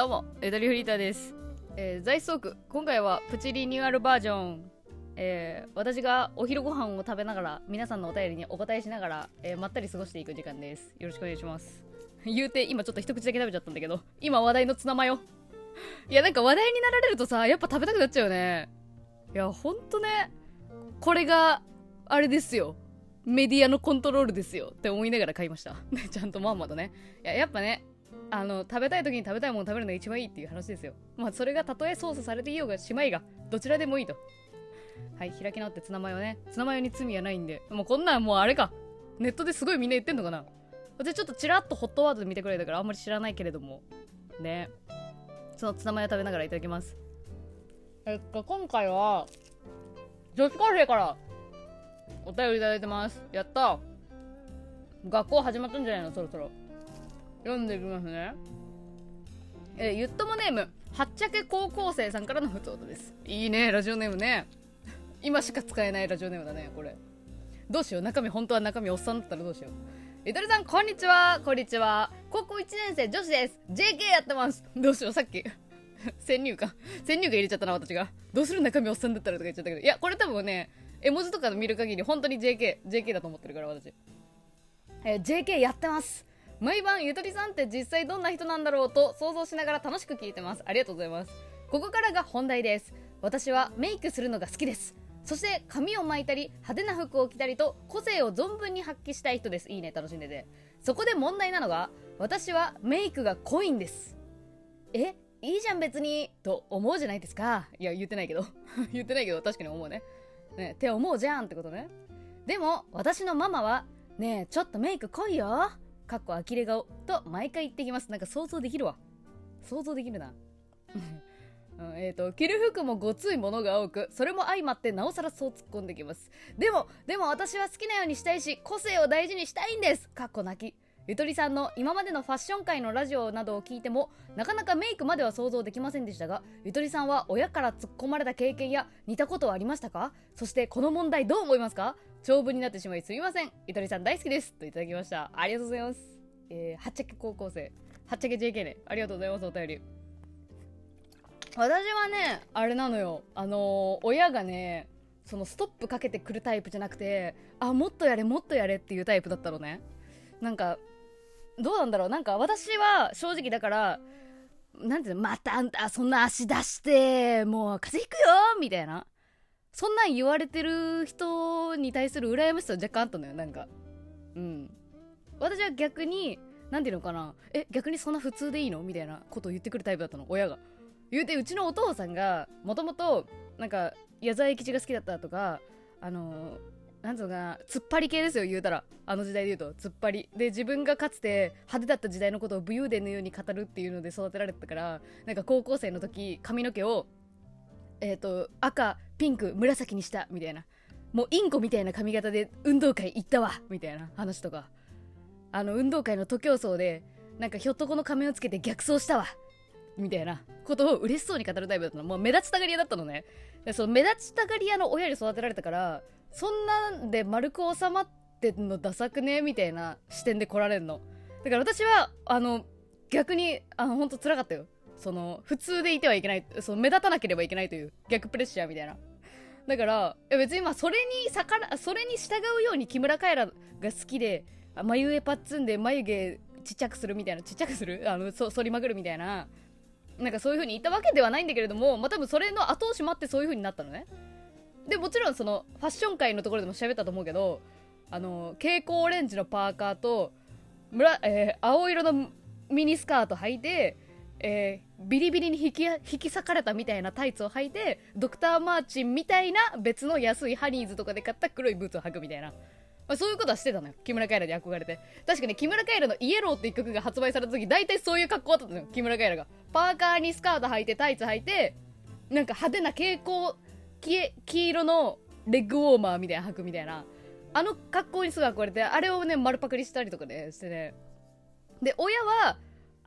どうも、エドリフリーターです。えー、ザイストーク、今回はプチリニューアルバージョン。えー、私がお昼ご飯を食べながら、皆さんのお便りにお答えしながら、えー、まったり過ごしていく時間です。よろしくお願いします。言うて、今ちょっと一口だけ食べちゃったんだけど、今話題のツナマヨ。いや、なんか話題になられるとさ、やっぱ食べたくなっちゃうよね。いや、ほんとね、これが、あれですよ。メディアのコントロールですよって思いながら買いました。ちゃんとまんまとね。いや、やっぱね、あの、食べたい時に食べたいもの食べるのが一番いいっていう話ですよ。まあ、それがたとえ操作されていようがしまいが、どちらでもいいと。はい、開き直ってツナマヨね。ツナマヨに罪はないんで。もうこんなんもうあれか。ネットですごいみんな言ってんのかな私ちょっとチラッとホットワードで見たくらいだからあんまり知らないけれども。ね。そのツナマヨ食べながらいただきます。えっと、今回は、女子高生からお便りいただいてます。やった学校始まったんじゃないの？そろそろ。読んでいきますね。えーゆっともネーム、はっちゃけ高校生さんからのふつおたです。いいね、ラジオネームね。今しか使えないラジオネームだね、これ。どうしよう、中身、本当は中身おっさんだったらどうしよう。ゆとりさん、こんにちは。こんにちは。高校1年生女子です。JK やってます。どうしよう、さっき。先入か。先入が入れちゃったな、私が。どうする中身おっさんだったらとか言っちゃったけど。いや、これ多分ね、絵文字とか見る限り、本当に JK、JK だと思ってるから、私。えー JK やってます。毎晩ゆとりさんって実際どんな人なんだろうと想像しながら楽しく聞いてます。ありがとうございます。ここからが本題です。私はメイクするのが好きです。そして髪を巻いたり派手な服を着たりと個性を存分に発揮したい人です。いいね、楽しんでて。そこで問題なのが私はメイクが濃いんです。えいいじゃん別にと思うじゃないですか。いや、言ってないけど。言ってないけど確かに思うね。ね、って思うじゃんってことね。でも私のママはねえちょっとメイク濃いよかっこ呆れ顔と毎回言ってきます。なんか想像できるわ。想像できるな。うんえー、と着る服もごついものが多くそれも相まってなおさらそう突っ込んできます。でもでも私は好きなようにしたいし個性を大事にしたいんです。かっこ泣き。ゆとりさんの今までのファッション界のラジオなどを聞いてもなかなかメイクまでは想像できませんでしたがゆとりさんは親から突っ込まれた経験や似たことはありましたか？そしてこの問題どう思いますか？長文になってしまいすみません。ゆとりさん大好きです。といただきました。ありがとうございます。えー、はっちゃけ高校生。はっちゃけ JK ね。ありがとうございますお便り。私はねあれなのよ。あのー親がねそのストップかけてくるタイプじゃなくてあもっとやれもっとやれっていうタイプだったのね。なんかどうなんだろう。なんか私は正直だからなんていうのまたあんたそんな足出してもう風邪ひくよみたいな。そんなん言われてる人に対する羨ましさは若干あったのよなんか。うん。私は逆になんていうのかな。え逆にそんな普通でいいのみたいなことを言ってくるタイプだったの親が。言うてうちのお父さんがもともとなんか矢沢永吉が好きだったとかあのなんつうのかな突っ張り系ですよ言うたら。あの時代で言うと突っ張り。で自分がかつて派手だった時代のことを武勇伝のように語るっていうので育てられてたからなんか高校生の時髪の毛をえっ、と赤ピンク紫にしたみたいな。もうインコみたいな髪型で運動会行ったわみたいな話とか。あの運動会の徒競走でなんかひょっとこの仮面をつけて逆走したわみたいな。ことを嬉しそうに語るタイプだったの。もう目立ちたがり屋だったのね。でその目立ちたがり屋の親に育てられたからそんなんで丸く収まってんのダサくね？みたいな視点で来られるの。だから私はあの逆にあの本当辛かったよ。その普通でいてはいけないその目立たなければいけないという逆プレッシャーみたいな。だから別にまあそれに逆らそれに従うように木村カエラが好きで眉上パッツンで眉毛ちっちゃくするみたいなちっちゃくする？あのそ反りまくるみたいな。なんかそういう風に言ったわけではないんだけれども、まあ、多分それの後押しもあってそういう風になったのね。でもちろんそのファッション界のところでも喋ったと思うけどあの蛍光オレンジのパーカーと村、えー青色のミニスカート履いて、えービリビリに引き引き裂かれたみたいなタイツを履いてドクター・マーチンみたいな別の安いハニーズとかで買った黒いブーツを履くみたいな、まあ、そういうことはしてたのよ。木村カエラに憧れて。確かに木村カエラの「イエロー」っていう曲が発売された時大体そういう格好だったのよ。木村カエラが。パーカーにスカート履いてタイツ履いてなんか派手な蛍光黄色のレッグウォーマーみたいな履くみたいな。あの格好にすごい憧れてあれをね丸パクリしたりとかねしてね。で親は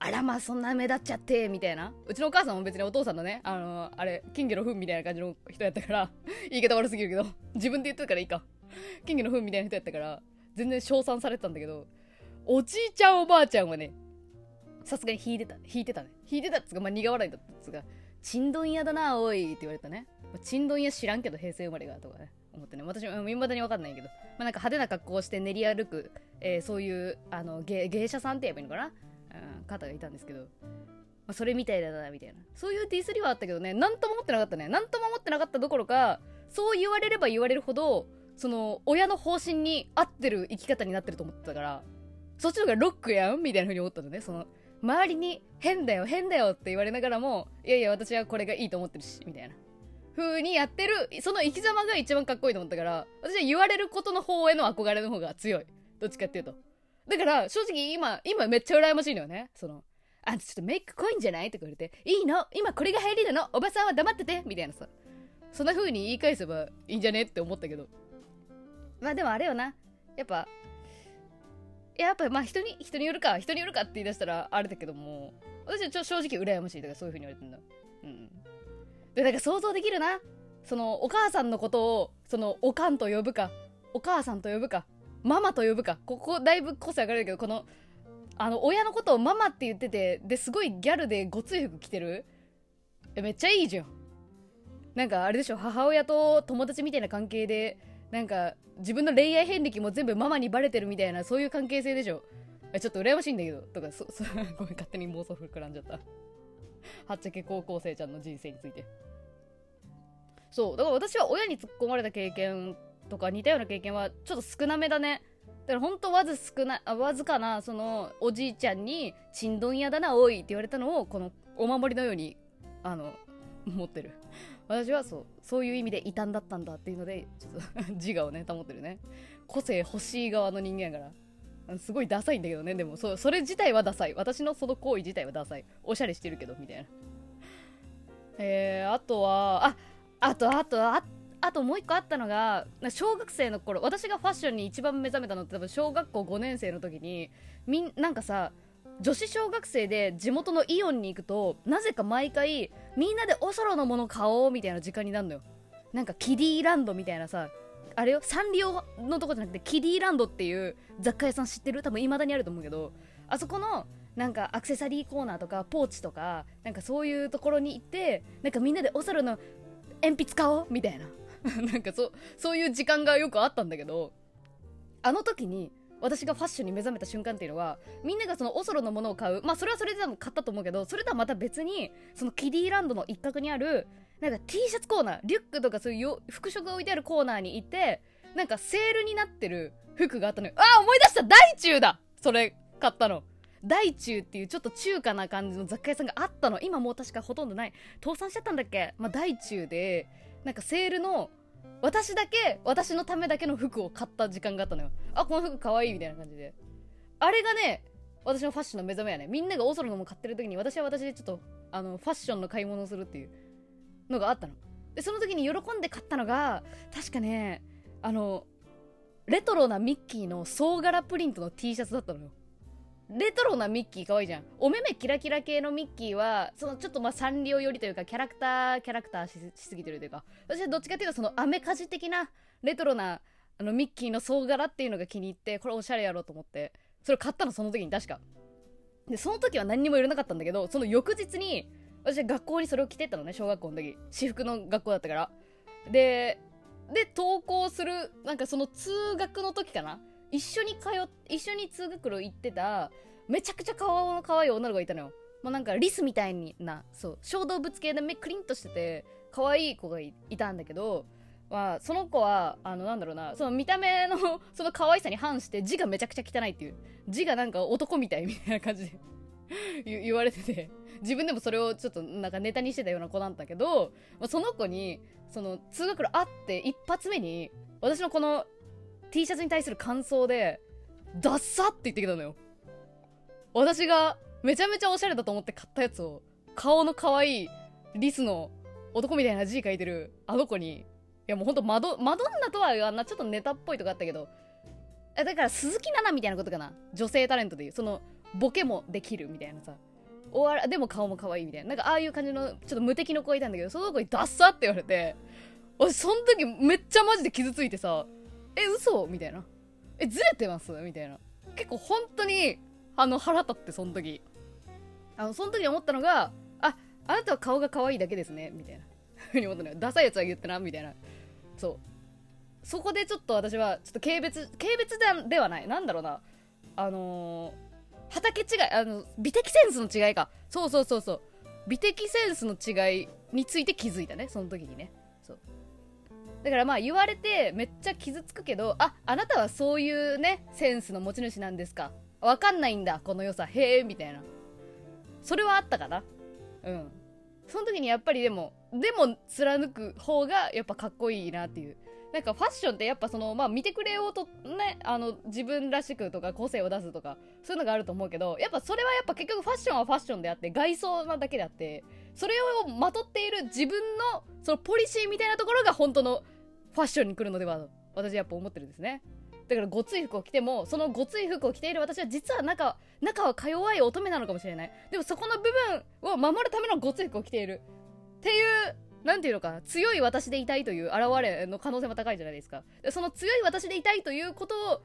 あらまあそんな目立っちゃってみたいな。うちのお母さんも別にお父さんのねあのあれ金魚の糞みたいな感じの人やったから 言い方悪すぎるけど自分で言ってたからいいか。金魚の糞みたいな人やったから全然称賛されてたんだけどおじいちゃんおばあちゃんはねさすがに引いてた引いてたね。引いてたっつうかまあ苦笑いだったっつうかちんどん屋だなおいって言われたね。ちんどん屋知らんけど平成生まれがとかね思ってね。私も未だに分かんないけど、まあ、なんか派手な格好をして練り歩く、えー、そういうあの芸芸者さんって言えばいいのかな、うん、方がいたんですけど、まあ、それみたいだなみたいな。そういうディスりはあったけどね何とも思ってなかったね。何とも思ってなかったどころかそう言われれば言われるほどその親の方針に合ってる生き方になってると思ってたからそっちの方がロックやん？みたいな風に思ったのね。その周りに変だよ変だよって言われながらもいやいや私はこれがいいと思ってるしみたいな。風にやってるその生き様が一番かっこいいと思ったから私は言われることの方への憧れの方が強い。どっちかっていうと。だから正直今今めっちゃ羨ましいのよね。そのあんたちょっとメイク濃いんじゃない？とか言われていいの？今これが入りなの？おばさんは黙ってて。みたいなさ。そんな風に言い返せばいいんじゃね？って思ったけど。まあでもあれよな。やっぱやっぱまあ人に人によるか。人によるかって言い出したらあれだけども。私はちょ正直羨ましいだかそういう風に言われてんだうん。でなんか想像できるな。そのお母さんのことをそのおかんと呼ぶか。お母さんと呼ぶか。ママと呼ぶか。ここだいぶ個性上がるけどこのあの親のことをママって言っててですごいギャルでごつい服着てる？えめっちゃいいじゃん。なんかあれでしょ？母親と友達みたいな関係でなんか自分の恋愛遍歴も全部ママにバレてるみたいなそういう関係性でしょ？ちょっと羨ましいんだけど。とかそ そごめん勝手に妄想膨らんじゃった。はっちゃけ高校生ちゃんの人生について。そう。だから私は親に突っ込まれた経験とか似たような経験はちょっと少なめだね。だから本当わず少なわずかなそのおじいちゃんに「ちんどん屋だなおい」って言われたのをこのお守りのようにあの持ってる。私はそうそういう意味で異端だったんだっていうのでちょっと自我をね保ってるね。個性欲しい側の人間やから。すごいダサいんだけどねでもそそれ自体はダサい。私のその行為自体はダサい。おしゃれしてるけどみたいな。えー、あとはああとあとああともう一個あったのが小学生の頃私がファッションに一番目覚めたのって多分小学校5年生の時にみんなんかさ女子小学生で地元のイオンに行くとなぜか毎回みんなでおそろのもの買おうみたいな時間になるのよ。なんかキディランドみたいなさあれよサンリオのとこじゃなくてキディランドっていう雑貨屋さん知ってる？多分未だにあると思うけどあそこのなんかアクセサリーコーナーとかポーチとかなんかそういうところに行ってなんかみんなでおそろの鉛筆買おうみたいな。なんかそそういう時間がよくあったんだけどあの時に私がファッションに目覚めた瞬間っていうのはみんながそのオソロのものを買う。まあそれはそれで多分買ったと思うけどそれとはまた別にそのキディランドの一角にあるなんか T シャツコーナーリュックとかそういう服飾が置いてあるコーナーに行ってなんかセールになってる服があったのよ。あ思い出した！大中だ！それ買ったの。大中っていうちょっと中華な感じの雑貨屋さんがあったの。今もう確かほとんどない。倒産しちゃったんだっけ？まあ大中でなんかセールの私だけ私のためだけの服を買った時間があったのよ。あこの服かわいいみたいな感じで。あれがね私のファッションの目覚めやね。みんながオソロのも買ってる時に私は私でちょっとあのファッションの買い物をするっていうのがあったの。でその時に喜んで買ったのが確かねあのレトロなミッキーの総柄プリントの T シャツだったのよ。レトロなミッキー可愛いじゃん。お目目キラキラ系のミッキーは、そのちょっとまあサンリオ寄りというか、キャラクター、キャラクターしすぎてるというか、私はどっちかっていうとそのアメカジ的なレトロなあのミッキーの総柄っていうのが気に入って、これおしゃれやろうと思って、それ買ったのその時に確か。で、その時は何にも言わなかったんだけど、その翌日に、私は学校にそれを着てったのね、小学校の時。私服の学校だったから。で、で、登校する、なんかその通学の時かな一緒に通っ一緒に通学路行ってためちゃくちゃ顔の可愛い女の子がいたのよ。もうなんかリスみたいなそう小動物系で目クリンとしてて可愛い子がいたんだけどまあ、その子はあのなんだろうなその見た目の その可愛さに反して字がめちゃくちゃ汚いっていう。字がなんか男みたいみたいな感じで 言われてて自分でもそれをちょっとなんかネタにしてたような子なんだけど、まあ、その子にその通学路会って一発目に私のこの T シャツに対する感想で、ダッサって言ってきたのよ。私がめちゃめちゃおしゃれだと思って買ったやつを、顔の可愛いリスの男みたいな字書いてるあの子に、いやもうほんとマド、マドンナとは言わんな、ちょっとネタっぽいとこあったけど、だから鈴木奈々みたいなことかな。女性タレントでいう。その、ボケもできるみたいなさ。おわでも顔も可愛いみたいな。なんかああいう感じの、ちょっと無敵の子がいたんだけど、その子にダッサって言われて、私その時めっちゃマジで傷ついてさ、え嘘？みたいな。えずれてます？みたいな。結構本当にあの腹立ってその時。あのその時に思ったのがああなたは顔が可愛いだけですね。みたいな。ふうに思ったのよ。ダサいやつは言ってなみたいな。そう。そこでちょっと私はちょっと軽蔑軽蔑ではない。なんだろうな。あのー、畑違いあの美的センスの違いか。そうそうそうそう。美的センスの違いについて気づいたねその時にね。だからまあ言われてめっちゃ傷つくけどああなたはそういうねセンスの持ち主なんですか？わかんないんだこの良さ。へえみたいな。それはあったかな？うん。その時にやっぱりでもでも貫く方がやっぱかっこいいなっていう。なんかファッションってやっぱそのまあ見てくれようとねあの自分らしくとか個性を出すとかそういうのがあると思うけどやっぱそれはやっぱ結局ファッションはファッションであって外装なだけであってそれをまとっている自分のそのポリシーみたいなところが本当のファッションに来るのでは私やっぱ思ってるんですね。だからごつい服を着てもそのごつい服を着ている私は実は中中はか弱い乙女なのかもしれない。でもそこの部分を守るためのごつい服を着ている。っていうなんていうのか強い私でいたいという現れの可能性も高いじゃないですか。その強い私でいたいということを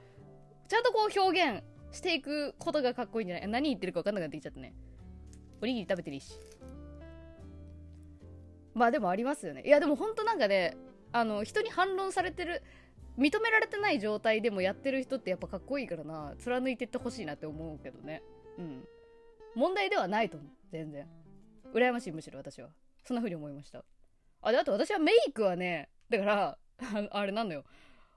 ちゃんとこう表現していくことがかっこいいんじゃない？何言ってるか分かんなくなってきちゃったね。おにぎり食べてるし。まあでもありますよね。いやでもほんとなんかねあの人に反論されてる認められてない状態でもやってる人ってやっぱかっこいいからな。貫いてってほしいなって思うけどね。うん。問題ではないと思う。全然。羨ましいむしろ私は。そんな風に思いました。あであと私はメイクはねだからあれなんのよ。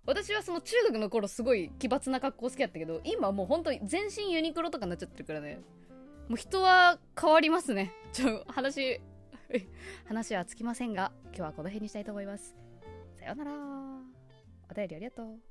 私はその中学の頃すごい奇抜な格好好きやったけど今もう本当に全身ユニクロとかになっちゃってるからね。もう人は変わりますね。ちょ話話はつきませんが今日はこの辺にしたいと思います。さようなら。お便りありがとう。